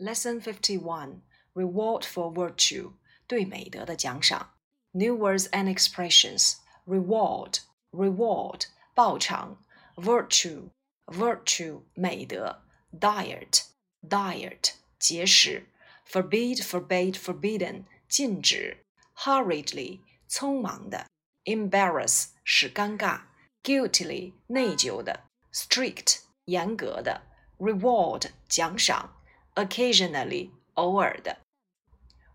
Lesson Fifty One Reward for Virtue 对美德的奖赏。New words and expressions reward reward 报偿 virtue virtue 美德 diet diet 节食 forbid forbade forbidden 禁止 hurriedly 匆忙的 embarrass 使尴尬 guiltily 内疚的 strict 严格的 reward 奖赏 occasionally 偶尔的，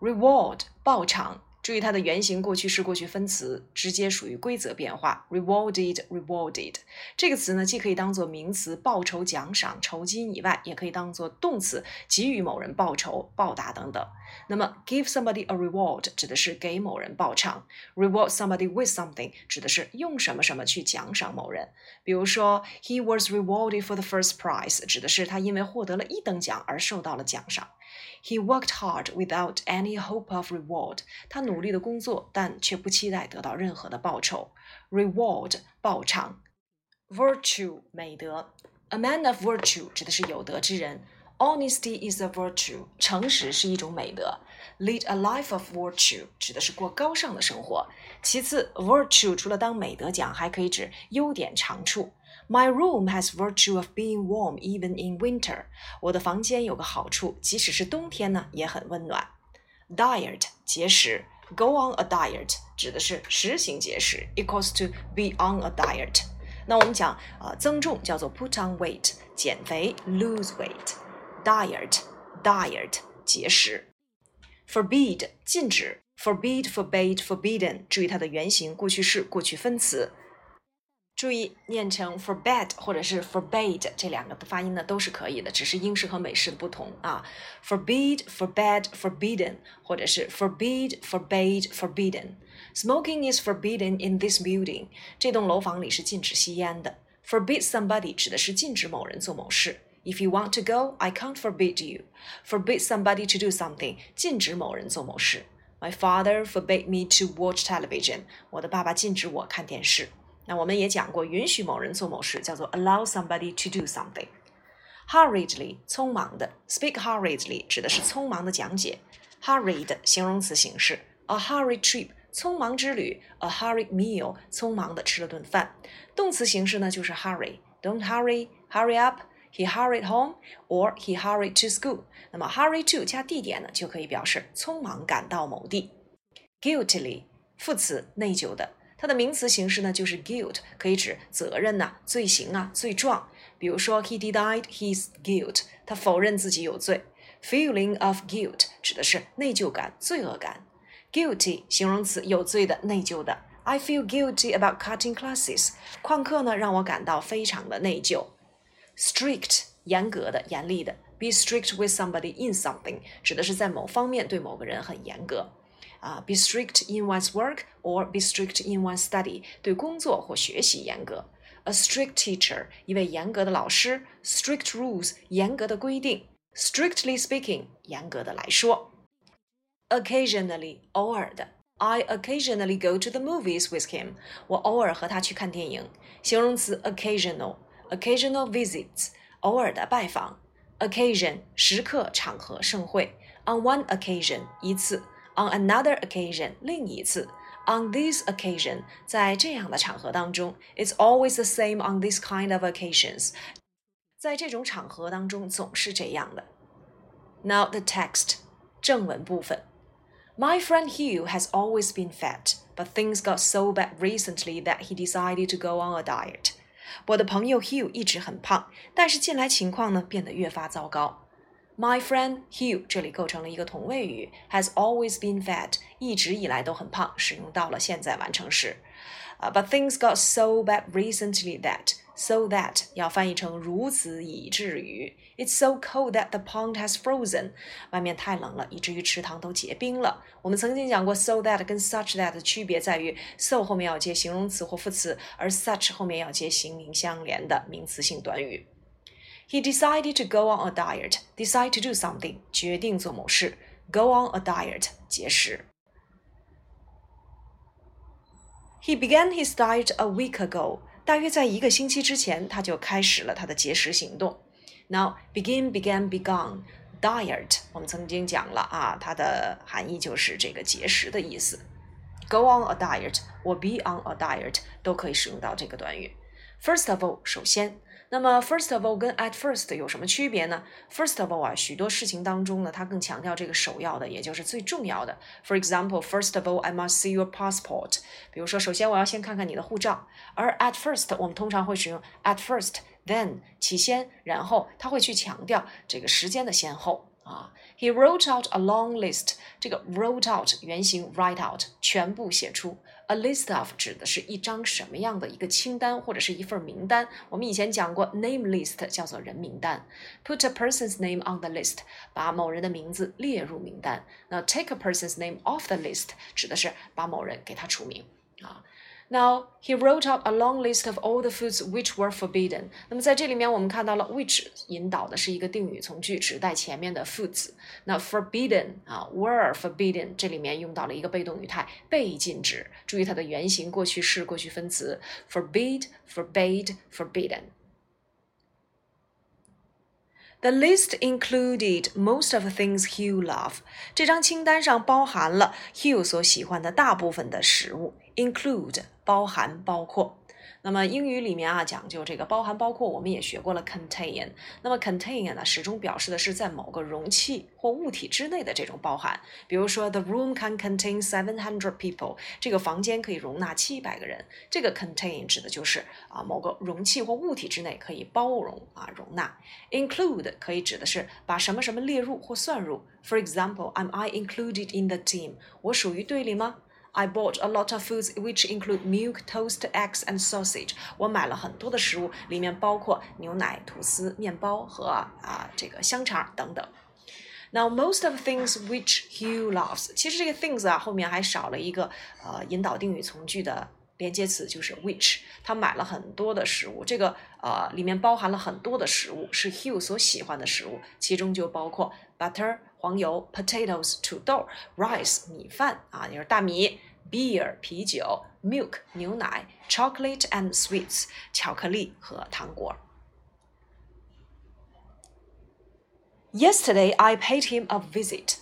reward 报偿。 注意它的原形过去式过去分词，直接属于规则变化。rewarded，rewarded 这个词呢，既可以当做名词报酬、奖赏、酬金以外，也可以当做动词给予某人报酬、报答等等。那么，give somebody a reward 指的是给某人报偿，reward somebody with something 指的是用什么什么去奖赏某人。比如说，he was rewarded for the first prize 指的是他因为获得了一等奖而受到了奖赏。He worked hard without any hope of reward. 他努力的工作，但却不期待得到任何的报酬。Reward 报偿。Virtue 美德。A man of virtue 指的是有德之人。Honesty is a virtue. 诚实是一种美德。Lead a life of virtue 指的是过高尚的生活。其次，virtue 除了当美德讲，还可以指优点长处。My room has virtue of being warm even in winter. 我的房间有个好处，即使是冬天呢，也很温暖。Diet 节食 ，go on a diet 指的是实行节食，equals to be on a diet。那我们讲呃增重叫做 put on weight，减肥 lose weight。Diet diet 节食。Forbid 禁止，forbid forbade forbidden，注意它的原形过去式过去分词。 注意念成 forbade 或者是 forbade 这两个的发音呢都是可以的，只是英式和美式的不同啊。forbid, forbade, forbidden，或者是 forbid, forbade, forbidden。Smoking is forbidden in this building。这栋楼房里是禁止吸烟的。Forbid somebody 指的是禁止某人做某事。If you want to go, I can't forbid you. Forbid somebody to do something，禁止某人做某事。My father forbade me to watch television。我的爸爸禁止我看电视。 那我们也讲过，允许某人做某事叫做 allow somebody to do something。Hurriedly，匆忙的，speak hurriedly 指的是匆忙的讲解。Hurried 形容词形式，a hurried trip，匆忙之旅；a hurried meal，匆忙的吃了顿饭。动词形式呢就是 hurry。Don't hurry, hurry up. He hurried home, or he hurried to school. 那么 hurry to 加地点呢，就可以表示匆忙赶到某地。Guiltily，副词，内疚的。它的名词形式呢，就是 guilt，可以指责任呐、罪行啊、罪状。比如说，he denied his guilt，他否认自己有罪。Feeling of guilt 指的是内疚感、罪恶感。Guilty 形容词，有罪的、内疚的。I feel guilty about cutting classes。旷课呢，让我感到非常的内疚。Strict 严格的、严厉的。Be strict with somebody in something 指的是在某方面对某个人很严格。啊，be strict in one's work or be strict in one's study，对工作或学习严格。A strict teacher，一位严格的老师。Strict rules，严格的规定。Strictly speaking，严格的来说。Occasionally，偶尔的。I occasionally go to the movies with him，我偶尔和他去看电影。形容词 occasional，occasional visits，偶尔的拜访。Occasion，时刻、场合、盛会。On one occasion，一次。 On another occasion，另一次。On this occasion，在这样的场合当中，It's always the same on this kind of occasions。在这种场合当中总是这样的。Now the text，正文部分。My friend Hugh has always been fat, but things got so bad recently that he decided to go on a diet. 我的朋友 Hugh 一直很胖，但是近来情况呢变得越发糟糕。 My friend Hugh 这里构成了一个同位语，has always been fat，一直以来都很胖，使用到了现在完成时。啊、uh,，But things got so bad recently that so that 要翻译成如此以至于。It's so cold that the pond has frozen，外面太冷了，以至于池塘都结冰了。我们曾经讲过，so that 跟 such that 的区别在于，so 后面要接形容词或副词，而 such 后面要接形名相连的名词性短语。he decided to go on a diet. Decide to do something，决定做某事。Go on a diet，节食。He began his diet a week ago. 大约在一个星期之前，他就开始了他的节食行动。Now begin, began, begun. diet，我们曾经讲了啊，它的含义就是这个节食的意思。Go on a diet 或 be on a diet 都可以使用到这个短语。First of all，首先。 那么，first of all 跟 at first 有什么区别呢？First of all 啊，许多事情当中呢，它更强调这个首要的，也就是最重要的。For example，first of all I must see your passport。比如说，首先我要先看看你的护照。而 at first 我们通常会使用 at first，then 起先，然后，它会去强调这个时间的先后。啊，He wrote out a long list。这个 wrote out 原型 write out，全部写出。A list of 指的是一张什么样的一个清单或者是一份名单。我们以前讲过 name list 叫做人名单。Put a person's name on the list，把某人的名字列入名单。那 take a person's name off the list 指的是把某人给他除名啊。Now he wrote out a long list of all the foods which were forbidden。那么在这里面，我们看到了 which 引导的是一个定语从句，指代前面的 foods。那 forbidden 啊，were forbidden 这里面用到了一个被动语态，被禁止。注意它的原形过去式、过去分词：forbid、forbade、forbidden。The list included most of the things Hugh loved。这张清单上包含了 Hugh 所喜欢的大部分的食物。include 包含包括。那么英语里面啊讲究这个包含包括，我们也学过了 contain。那么 contain 呢，始终表示的是在某个容器或物体之内的这种包含。比如说，the room can contain seven hundred people，这个房间可以容纳七百个人。这个 contain 指的就是啊某个容器或物体之内可以包容啊容纳。include 可以指的是把什么什么列入或算入。For example，am I included in the team？我属于队里吗？I bought a lot of foods which include milk, toast, eggs, and sausage. 我买了很多的食物，里面包括牛奶、吐司、面包和啊这个香肠等等。Now most of things which Hugh loves，其实这个 things 啊后面还少了一个呃引导定语从句的连接词，就是 which。他买了很多的食物，这个呃里面包含了很多的食物，是 Hugh 所喜欢的食物，其中就包括 butter。黄油，potatoes 土豆，rice 米饭啊，就是大米，beer 啤酒，milk 牛奶，chocolate and sweets 巧克力和糖果。Yesterday I paid him a visit.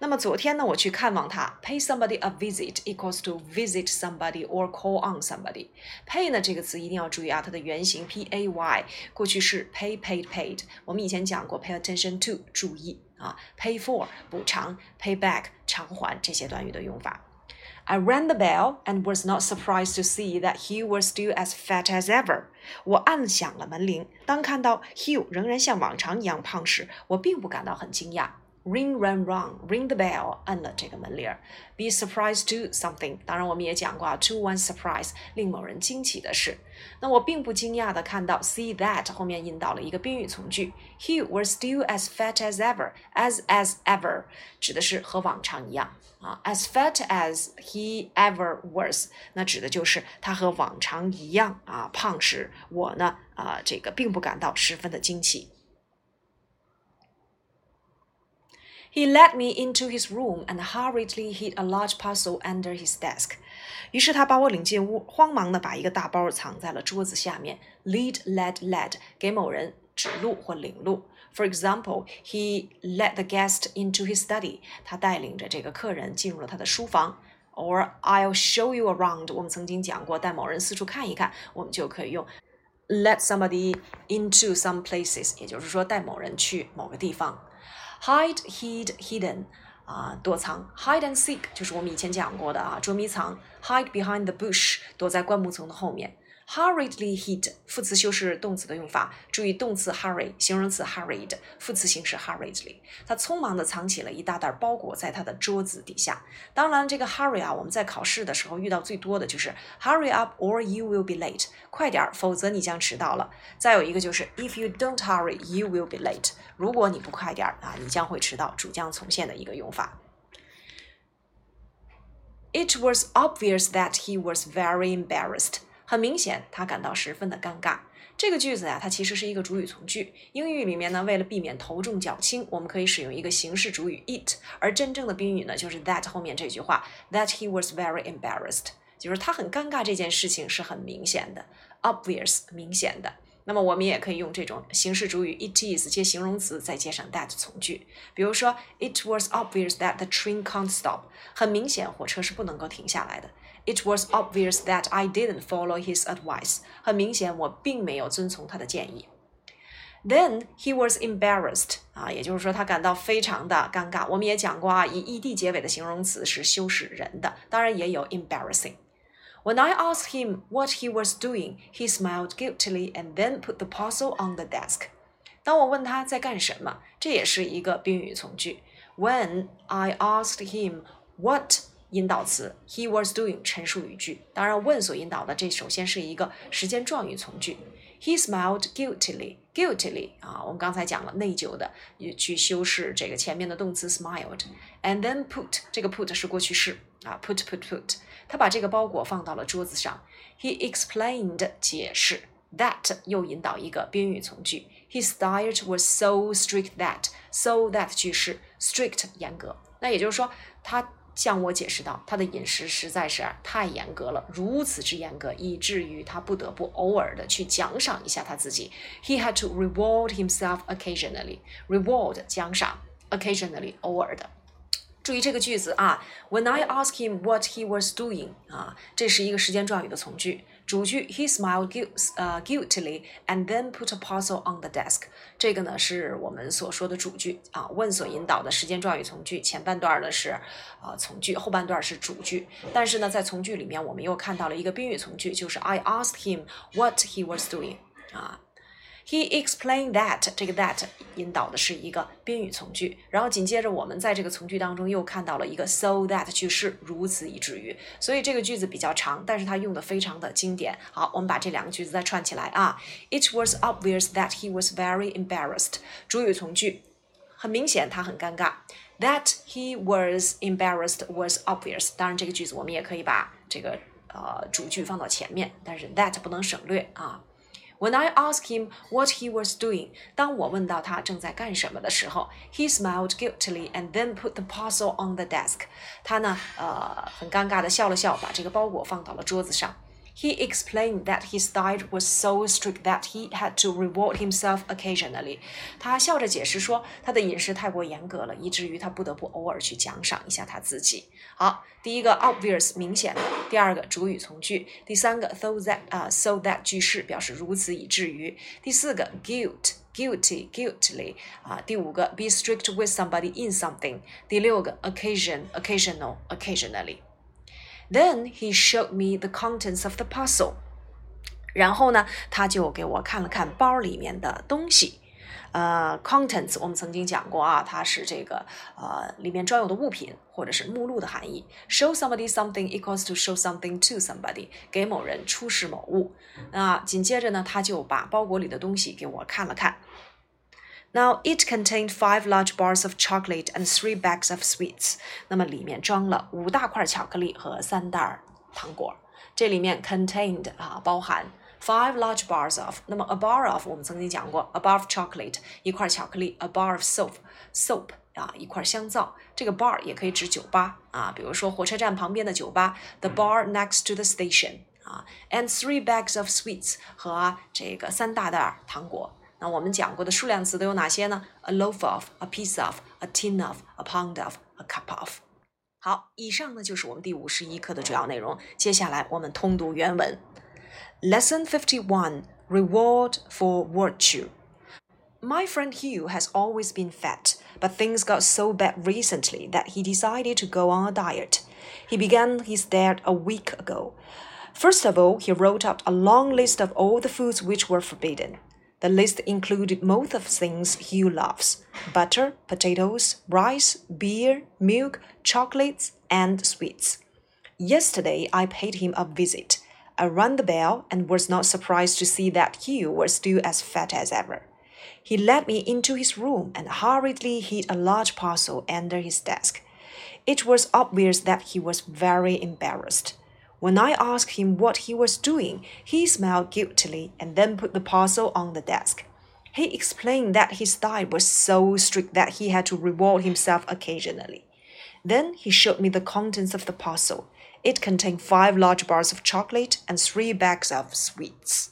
那么昨天呢，我去看望他，pay somebody a visit equals to visit somebody or call on somebody。pay 呢这个词一定要注意啊，它的原型 p a y，过去式 pay paid paid。我们以前讲过 pay attention to，注意啊，pay for 补偿，pay back 偿还这些短语的用法。I rang the bell and was not surprised to see that Hugh was still as fat as ever。我按响了门铃，当看到 Hugh 仍然像往常一样胖时，我并不感到很惊讶。 Ring, ring, rung, ring the bell，按了这个门铃儿。Be surprised to something，当然我们也讲过啊，to one surprise，令某人惊奇的事。那我并不惊讶的看到，see that 后面引导了一个宾语从句，He was still as fat as ever，as as ever 指的是和往常一样啊，as fat as he ever was，那指的就是他和往常一样啊胖时，我呢啊这个并不感到十分的惊奇。He led me into his room and hurriedly hid a large parcel under his desk. 于是他把我领进屋，慌忙地把一个大包藏在了桌子下面。Lead, led, led，给某人指路或领路。For example, he led the guest into his study. 他带领着这个客人进入了他的书房。Or I'll show you around. 我们曾经讲过，带某人四处看一看，我们就可以用 let somebody into some places，也就是说带某人去某个地方。 Hide, hid, hidden，啊，躲藏；hide and seek 就是我们以前讲过的啊，捉迷藏；hide behind the bush，躲在灌木丛的后面。Hurriedly hid，副词修饰动词的用法。注意动词 hurry，形容词 hurried，副词形式 hurriedly。他匆忙地藏起了一大袋包裹在他的桌子底下。当然，这个 hurry 啊，我们在考试的时候遇到最多的就是 hurry up or you will be late，快点儿，否则你将迟到了。再有一个就是 if you don't hurry you will be late，如果你不快点儿啊，你将会迟到，主将从现的一个用法。It was obvious that he was very embarrassed. 很明显，他感到十分的尴尬。这个句子呀，它其实是一个主语从句。英语里面呢，为了避免头重脚轻，我们可以使用一个形式主语 it，而真正的宾语呢，就是 that 后面这句话，that he was very embarrassed，就是他很尴尬。这件事情是很明显的，obvious 明显的。那么我们也可以用这种形式主语 it is 接形容词，再接上 that 从句。比如说，It was obvious that the train can't stop。很明显，火车是不能够停下来的。It was obvious that I didn't follow his advice。很明显，我并没有遵从他的建议。Then he was embarrassed 啊，也就是说他感到非常的尴尬。我们也讲过啊，以 ed 结尾的形容词是修饰人的，当然也有 embarrassing。when I asked him what he was doing, he smiled guiltily and then put the parcel on the desk. 当我问他在干什么，这也是一个宾语从句。When I asked him what 引导词，he was doing 陈述语句。当然，，when 所引导的这首先是一个时间状语从句。He smiled guiltily. Guiltily 啊，我们刚才讲了内疚的，也去修饰这个前面的动词 smiled。And then put 这个 put 是过去式啊，put put put。他把这个包裹放到了桌子上。He explained 解释 that 又引导一个宾语从句。His diet was so strict that so that 句式 strict 严格。那也就是说，他向我解释道，他的饮食实在是太严格了，如此之严格，以至于他不得不偶尔的去奖赏一下他自己。He had to reward himself occasionally. Reward 奖赏，occasionally 偶尔的。注意这个句子啊，When I ask him what he was doing，啊，这是一个时间状语的从句。主句 He smiled guilt 呃 guiltily and then put a parcel on the desk。这个呢是我们所说的主句啊，问所引导的时间状语从句。前半段呢是啊从句，后半段是主句。但是呢，在从句里面，我们又看到了一个宾语从句，就是 I asked him what he was doing 啊。He explained that 这个 that 引导的是一个宾语从句，然后紧接着我们在这个从句当中又看到了一个 so that 句式，如此以至于，所以这个句子比较长，但是它用的非常的经典。好，我们把这两个句子再串起来啊。It was obvious that he was very embarrassed。主语从句，很明显他很尴尬。That he was embarrassed was obvious。当然，这个句子我们也可以把这个呃主句放到前面，但是 that 不能省略啊。When I asked him what he was doing，当我问到他正在干什么的时候，he smiled guiltily and then put the parcel on the desk。他呢，呃，很尴尬的笑了笑，把这个包裹放到了桌子上。 He explained that his diet was so strict that he had to reward himself occasionally。他笑着解释说，他的饮食太过严格了，以至于他不得不偶尔去奖赏一下他自己。好，第一个 obvious 明显的，第二个主语从句，第三个 so that 啊 so that 句式表示如此以至于，第四个 guilt guilty guiltily 啊，第五个 be strict with somebody in something，第六个 occasion occasional occasionally。 Then he showed me the contents of the parcel。然后呢，他就给我看了看包里面的东西。呃，contents 我们曾经讲过啊，它是这个呃里面装有的物品或者是目录的含义。Show somebody something equals to show something to somebody，给某人出示某物。那紧接着呢，他就把包裹里的东西给我看了看。Now it contained five large bars of chocolate and three bags of sweets。那么里面装了五大块巧克力和三袋糖果。这里面 contained 啊包含 five large bars of。那么 a bar of 我们曾经讲过，a bar of chocolate 一块巧克力，a bar of soap soap 啊一块香皂。这个 bar 也可以指酒吧啊，比如说火车站旁边的酒吧，the bar next to the station 啊，and three bags of sweets 和这个三大袋糖果。 那我们讲过的数量词都有哪些呢？A loaf of, a piece of, a tin of, a pound of, a cup of。好，以上呢就是我们第五十一课的主要内容。接下来我们通读原文。Lesson fifty one: Reward for virtue. My friend Hugh has always been fat, but things got so bad recently that he decided to go on a diet. He began his diet a week ago. First of all, he wrote out a long list of all the foods which were forbidden. The list included most of things Hugh loves butter, potatoes, rice, beer, milk, chocolates, and sweets. Yesterday, I paid him a visit. I rang the bell and was not surprised to see that Hugh was still as fat as ever. He led me into his room and hurriedly hid a large parcel under his desk. It was obvious that he was very embarrassed. When I asked him what he was doing, he smiled guiltily and then put the parcel on the desk. He explained that his diet was so strict that he had to reward himself occasionally. Then he showed me the contents of the parcel. It contained five large bars of chocolate and three bags of sweets.